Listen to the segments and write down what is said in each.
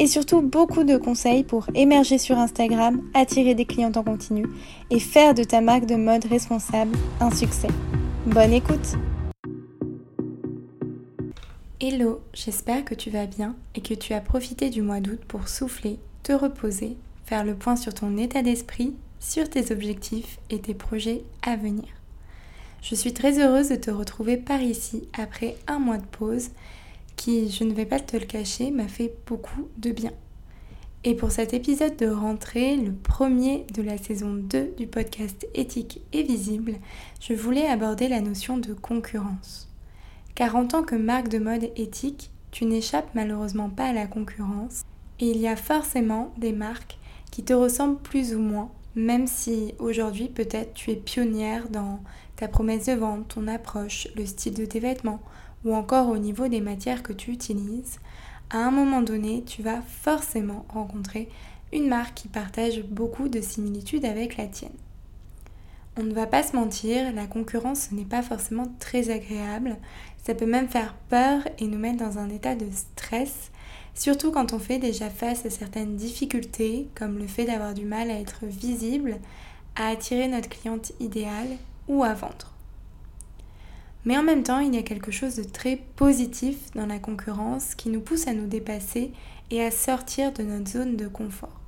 et surtout beaucoup de conseils pour émerger sur Instagram, attirer des clients en continu et faire de ta marque de mode responsable un succès. Bonne écoute Hello, j'espère que tu vas bien et que tu as profité du mois d'août pour souffler, te reposer, faire le point sur ton état d'esprit, sur tes objectifs et tes projets à venir. Je suis très heureuse de te retrouver par ici après un mois de pause qui, je ne vais pas te le cacher, m'a fait beaucoup de bien. Et pour cet épisode de rentrée, le premier de la saison 2 du podcast Éthique et Visible, je voulais aborder la notion de concurrence. Car en tant que marque de mode éthique, tu n'échappes malheureusement pas à la concurrence et il y a forcément des marques qui te ressemblent plus ou moins, même si aujourd'hui peut-être tu es pionnière dans ta promesse de vente, ton approche, le style de tes vêtements ou encore au niveau des matières que tu utilises, à un moment donné, tu vas forcément rencontrer une marque qui partage beaucoup de similitudes avec la tienne. On ne va pas se mentir, la concurrence n'est pas forcément très agréable, ça peut même faire peur et nous mettre dans un état de stress, surtout quand on fait déjà face à certaines difficultés, comme le fait d'avoir du mal à être visible, à attirer notre cliente idéale ou à vendre. Mais en même temps, il y a quelque chose de très positif dans la concurrence qui nous pousse à nous dépasser et à sortir de notre zone de confort.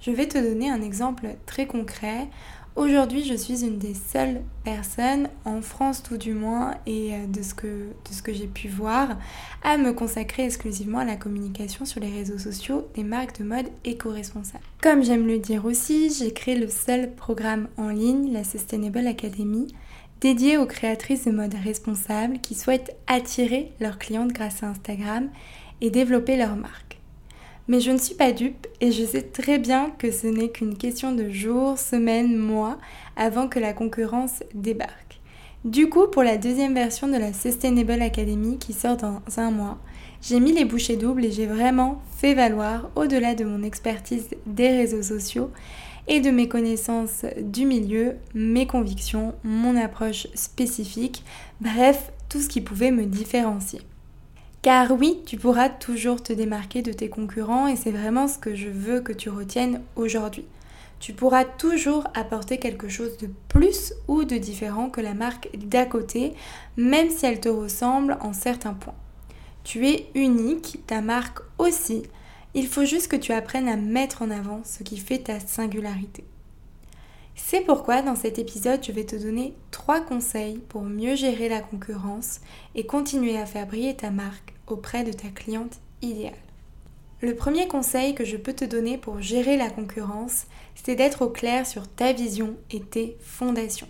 Je vais te donner un exemple très concret. Aujourd'hui, je suis une des seules personnes, en France tout du moins, et euh, de ce que, j'ai pu voir, à me consacrer exclusivement à la communication sur les réseaux sociaux des marques de mode éco-responsables. Comme j'aime le dire aussi, j'ai créé le seul programme en ligne, la Sustainable Academy, dédié aux créatrices de mode responsables qui souhaitent attirer leurs clientes grâce à Instagram et développer leur marque. Mais je ne suis pas dupe et je sais très bien que ce n'est qu'une question de jours, semaines, mois avant que la concurrence débarque. Du coup, pour la deuxième version de la Sustainable Academy qui sort dans un mois, j'ai mis les bouchées doubles et j'ai vraiment fait valoir, au-delà de mon expertise des réseaux sociaux, et de mes connaissances du milieu, mes convictions, mon approche spécifique, bref, tout ce qui pouvait me différencier. Car oui, tu pourras toujours te démarquer de tes concurrents et c'est vraiment ce que je veux que tu retiennes aujourd'hui. Tu pourras toujours apporter quelque chose de plus ou de différent que la marque d'à côté, même si elle te ressemble en certains points. Tu es unique, ta marque aussi, il faut juste que tu apprennes à mettre en avant ce qui fait ta singularité. C'est pourquoi dans cet épisode, je vais te donner trois conseils pour mieux gérer la concurrence et continuer à faire briller ta marque auprès de ta cliente idéale. Le premier conseil que je peux te donner pour gérer la concurrence, c'est d'être au clair sur ta vision et tes fondations.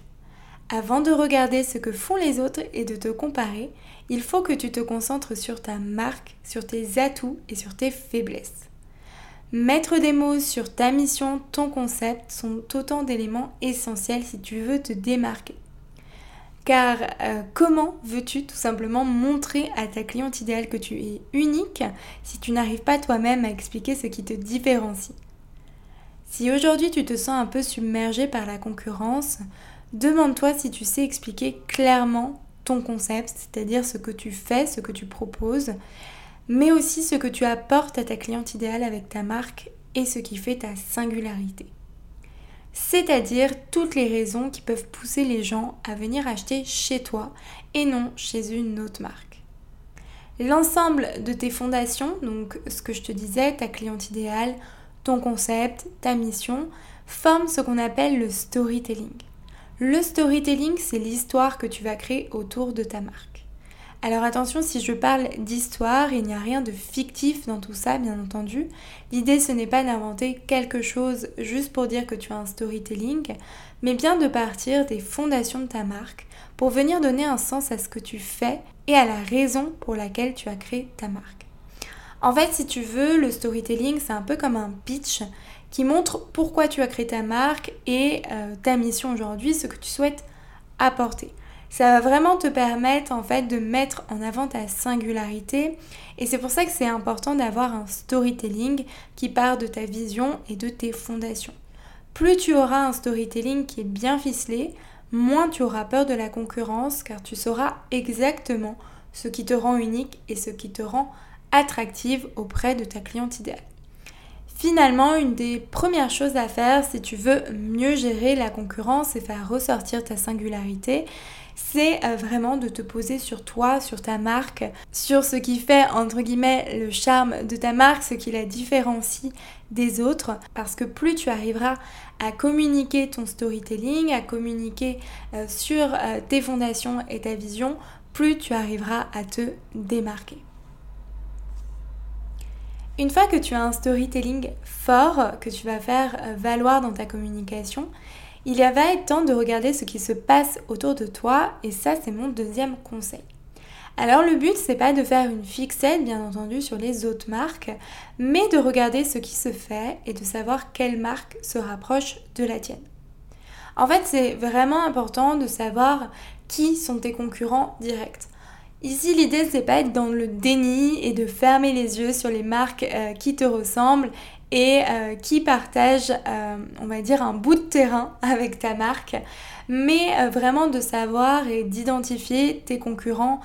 Avant de regarder ce que font les autres et de te comparer, il faut que tu te concentres sur ta marque, sur tes atouts et sur tes faiblesses. Mettre des mots sur ta mission, ton concept sont autant d'éléments essentiels si tu veux te démarquer. Car euh, comment veux-tu tout simplement montrer à ta cliente idéale que tu es unique si tu n'arrives pas toi-même à expliquer ce qui te différencie? Si aujourd'hui tu te sens un peu submergé par la concurrence, demande-toi si tu sais expliquer clairement ton concept, c'est-à-dire ce que tu fais, ce que tu proposes, mais aussi ce que tu apportes à ta cliente idéale avec ta marque et ce qui fait ta singularité. C'est-à-dire toutes les raisons qui peuvent pousser les gens à venir acheter chez toi et non chez une autre marque. L'ensemble de tes fondations, donc ce que je te disais, ta cliente idéale, ton concept, ta mission, forment ce qu'on appelle le storytelling. Le storytelling, c'est l'histoire que tu vas créer autour de ta marque. Alors attention, si je parle d'histoire, il n'y a rien de fictif dans tout ça, bien entendu. L'idée, ce n'est pas d'inventer quelque chose juste pour dire que tu as un storytelling, mais bien de partir des fondations de ta marque pour venir donner un sens à ce que tu fais et à la raison pour laquelle tu as créé ta marque. En fait, si tu veux, le storytelling, c'est un peu comme un pitch qui montre pourquoi tu as créé ta marque et euh, ta mission aujourd'hui, ce que tu souhaites apporter. Ça va vraiment te permettre en fait de mettre en avant ta singularité et c'est pour ça que c'est important d'avoir un storytelling qui part de ta vision et de tes fondations. Plus tu auras un storytelling qui est bien ficelé, moins tu auras peur de la concurrence car tu sauras exactement ce qui te rend unique et ce qui te rend attractive auprès de ta cliente idéale. Finalement, une des premières choses à faire si tu veux mieux gérer la concurrence et faire ressortir ta singularité, c'est euh, vraiment de te poser sur toi, sur ta marque, sur ce qui fait entre guillemets le charme de ta marque, ce qui la différencie des autres, parce que plus tu arriveras à communiquer ton storytelling, à communiquer euh, sur euh, tes fondations et ta vision, plus tu arriveras à te démarquer. Une fois que tu as un storytelling fort que tu vas faire euh, valoir dans ta communication, il va être temps de regarder ce qui se passe autour de toi et ça c'est mon deuxième conseil. Alors le but c'est pas de faire une fixette bien entendu sur les autres marques, mais de regarder ce qui se fait et de savoir quelle marque se rapproche de la tienne. En fait, c'est vraiment important de savoir qui sont tes concurrents directs. Ici, l'idée, c'est pas être dans le déni et de fermer les yeux sur les marques euh, qui te ressemblent et euh, qui partagent, euh, on va dire, un bout de terrain avec ta marque, mais vraiment de savoir et d'identifier tes concurrents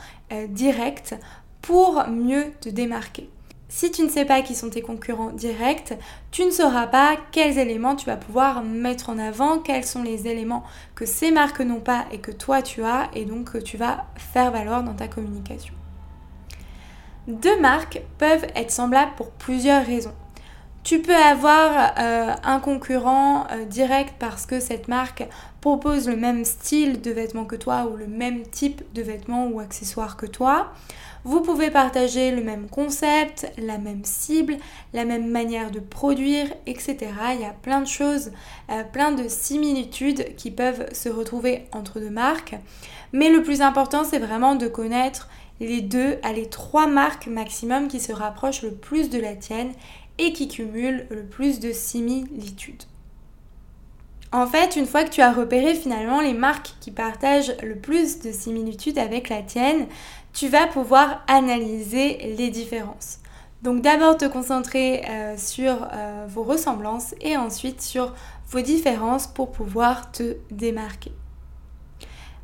directs pour mieux te démarquer. Si tu ne sais pas qui sont tes concurrents directs, tu ne sauras pas quels éléments tu vas pouvoir mettre en avant, quels sont les éléments que ces marques n'ont pas et que toi tu as et donc que tu vas faire valoir dans ta communication. Deux marques peuvent être semblables pour plusieurs raisons. Tu peux avoir euh, un concurrent euh, direct parce que cette marque propose le même style de vêtements que toi ou le même type de vêtements ou accessoires que toi. Vous pouvez partager le même concept, la même cible, la même manière de produire, etc. Il y a plein de choses, euh, plein de similitudes qui peuvent se retrouver entre deux marques. Mais le plus important, c'est vraiment de connaître les deux, à les trois marques maximum qui se rapprochent le plus de la tienne et qui cumulent le plus de similitudes. En fait, une fois que tu as repéré finalement les marques qui partagent le plus de similitudes avec la tienne, tu vas pouvoir analyser les différences. Donc d'abord te concentrer euh, sur euh, vos ressemblances et ensuite sur vos différences pour pouvoir te démarquer.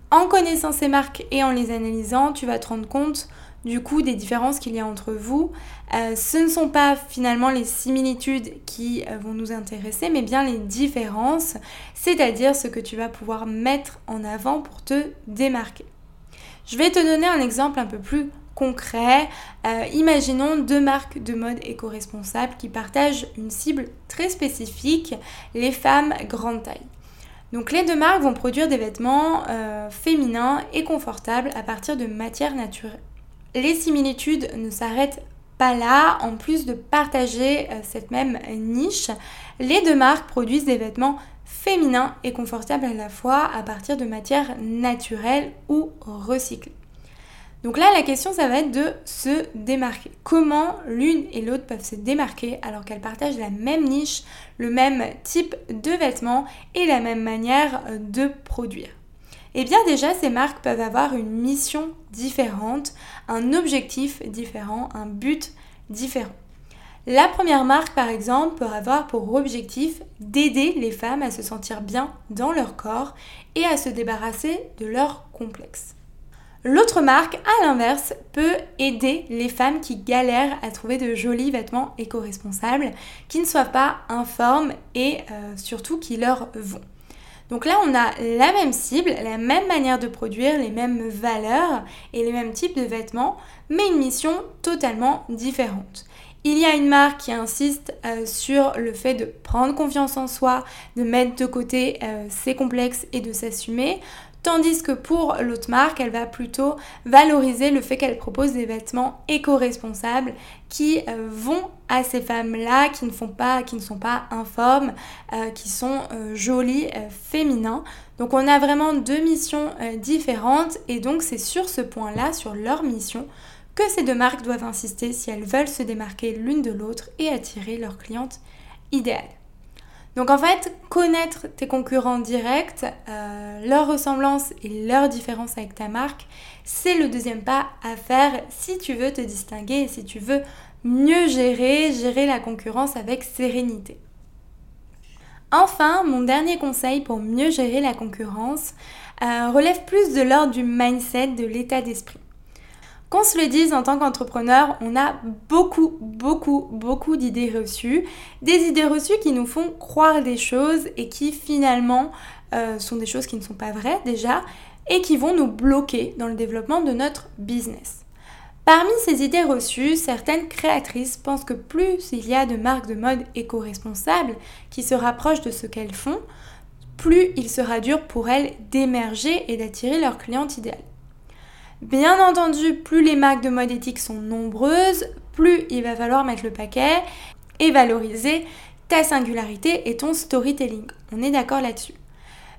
En connaissant ces marques et en les analysant, tu vas te rendre compte du coup des différences qu'il y a entre vous. Euh, ce ne sont pas finalement les similitudes qui vont nous intéresser, mais bien les différences, c'est-à-dire ce que tu vas pouvoir mettre en avant pour te démarquer. Je vais te donner un exemple un peu plus concret. Euh, imaginons deux marques de mode éco-responsables qui partagent une cible très spécifique, les femmes grande taille. Donc les deux marques vont produire des vêtements euh, féminins et confortables à partir de matières naturelles. Les similitudes ne s'arrêtent pas là, en plus de partager euh, cette même niche, les deux marques produisent des vêtements féminin et confortable à la fois à partir de matières naturelles ou recyclées. Donc là, la question, ça va être de se démarquer. Comment l'une et l'autre peuvent se démarquer alors qu'elles partagent la même niche, le même type de vêtements et la même manière de produire? Eh bien déjà, ces marques peuvent avoir une mission différente, un objectif différent, un but différent. La première marque, par exemple, peut avoir pour objectif d'aider les femmes à se sentir bien dans leur corps et à se débarrasser de leurs complexes. L'autre marque, à l'inverse, peut aider les femmes qui galèrent à trouver de jolis vêtements éco-responsables, qui ne soient pas informes et euh, surtout qui leur vont. Donc là, on a la même cible, la même manière de produire, les mêmes valeurs et les mêmes types de vêtements, mais une mission totalement différente. Il y a une marque qui insiste euh, sur le fait de prendre confiance en soi, de mettre de côté euh, ses complexes et de s'assumer. Tandis que pour l'autre marque, elle va plutôt valoriser le fait qu'elle propose des vêtements éco-responsables qui euh, vont à ces femmes-là, qui ne font pas, qui ne sont pas informes, qui sont jolies, féminins. Donc on a vraiment deux missions différentes et donc c'est sur ce point-là, sur leur mission, que ces deux marques doivent insister si elles veulent se démarquer l'une de l'autre et attirer leur cliente idéale. Donc en fait, connaître tes concurrents directs, euh, leurs ressemblances et leurs différences avec ta marque, c'est le deuxième pas à faire si tu veux te distinguer et si tu veux mieux gérer, gérer la concurrence avec sérénité. Enfin, mon dernier conseil pour mieux gérer la concurrence euh, relève plus de l'ordre du mindset, de l'état d'esprit. Qu'on se le dise, en tant qu'entrepreneur, on a beaucoup, beaucoup, beaucoup d'idées reçues. Des idées reçues qui nous font croire des choses et qui finalement euh, sont des choses qui ne sont pas vraies déjà et qui vont nous bloquer dans le développement de notre business. Parmi ces idées reçues, certaines créatrices pensent que plus il y a de marques de mode éco-responsables qui se rapprochent de ce qu'elles font, plus il sera dur pour elles d'émerger et d'attirer leur cliente idéale. Bien entendu, plus les marques de mode éthique sont nombreuses, plus il va falloir mettre le paquet et valoriser ta singularité et ton storytelling. On est d'accord là-dessus.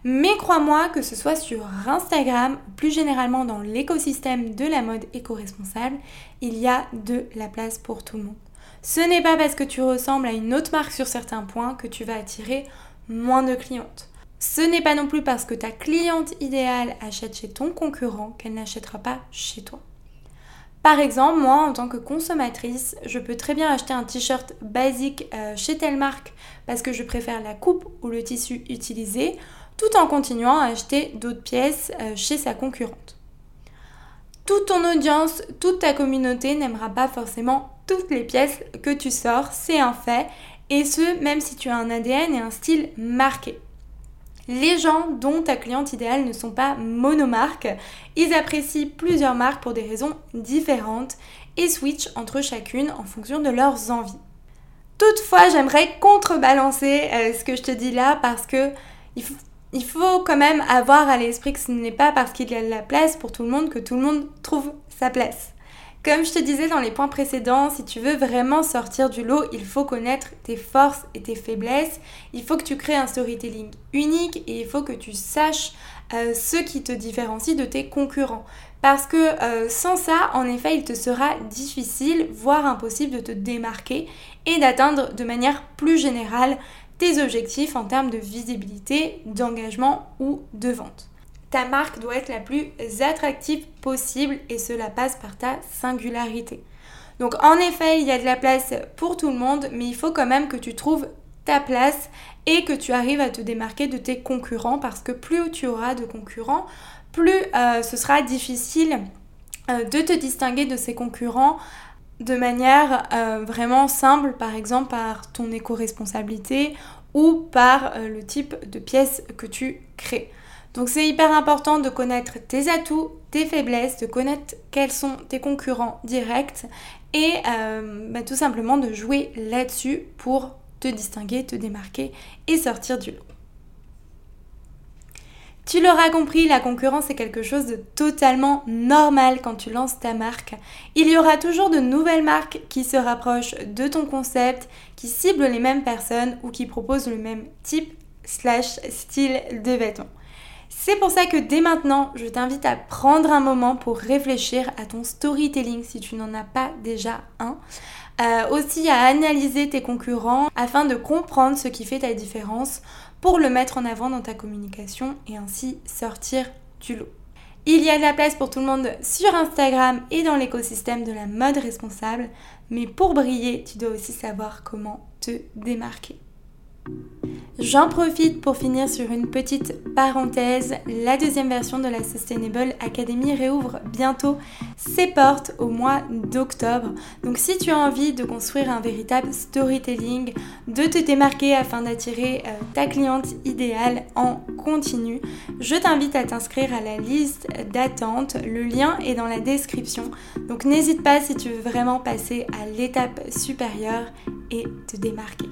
Mais crois-moi que ce soit sur Instagram, plus généralement dans l'écosystème de la mode éco-responsable, il y a de la place pour tout le monde. Ce n'est pas parce que tu ressembles à une autre marque sur certains points que tu vas attirer moins de clientes. Ce n'est pas non plus parce que ta cliente idéale achète chez ton concurrent qu'elle n'achètera pas chez toi. Par exemple, moi, en tant que consommatrice, je peux très bien acheter un t-shirt basique euh, chez telle marque parce que je préfère la coupe ou le tissu utilisé, tout en continuant à acheter d'autres pièces euh, chez sa concurrente. Toute ton audience, toute ta communauté n'aimera pas forcément toutes les pièces que tu sors, c'est un fait, et ce, même si tu as un ADN et un style marqué. Les gens dont ta cliente idéale ne sont pas monomarques, ils apprécient plusieurs marques pour des raisons différentes et switchent entre chacune en fonction de leurs envies. Toutefois, j'aimerais contrebalancer euh, ce que je te dis là parce que il faut quand même avoir à l'esprit que ce n'est pas parce qu'il y a de la place pour tout le monde que tout le monde trouve sa place. Comme je te disais dans les points précédents, si tu veux vraiment sortir du lot, il faut connaître tes forces et tes faiblesses. Il faut que tu crées un storytelling unique et il faut que tu saches euh, ce qui te différencie de tes concurrents. Parce que euh, sans ça, en effet, il te sera difficile, voire impossible de te démarquer et d'atteindre de manière plus générale tes objectifs en termes de visibilité, d'engagement ou de vente ta marque doit être la plus attractive possible et cela passe par ta singularité. Donc en effet, il y a de la place pour tout le monde, mais il faut quand même que tu trouves ta place et que tu arrives à te démarquer de tes concurrents parce que plus tu auras de concurrents, plus euh, ce sera difficile euh, de te distinguer de ces concurrents de manière euh, vraiment simple, par exemple par ton éco-responsabilité ou par le type de pièces que tu crées. Donc c'est hyper important de connaître tes atouts, tes faiblesses, de connaître quels sont tes concurrents directs et euh, bah, tout simplement de jouer là-dessus pour te distinguer, te démarquer et sortir du lot. Tu l'auras compris, la concurrence est quelque chose de totalement normal quand tu lances ta marque. Il y aura toujours de nouvelles marques qui se rapprochent de ton concept, qui ciblent les mêmes personnes ou qui proposent le même type slash style de vêtements. C'est pour ça que dès maintenant, je t'invite à prendre un moment pour réfléchir à ton storytelling si tu n'en as pas déjà un. Euh, aussi à analyser tes concurrents afin de comprendre ce qui fait ta différence pour le mettre en avant dans ta communication et ainsi sortir du lot. Il y a de la place pour tout le monde sur Instagram et dans l'écosystème de la mode responsable, mais pour briller, tu dois aussi savoir comment te démarquer. J'en profite pour finir sur une petite parenthèse. La deuxième version de la Sustainable Academy réouvre bientôt ses portes au mois d'octobre. Donc si tu as envie de construire un véritable storytelling, de te démarquer afin d'attirer euh, ta cliente idéale en continu, je t'invite à t'inscrire à la liste d'attente. Le lien est dans la description. Donc n'hésite pas si tu veux vraiment passer à l'étape supérieure et te démarquer.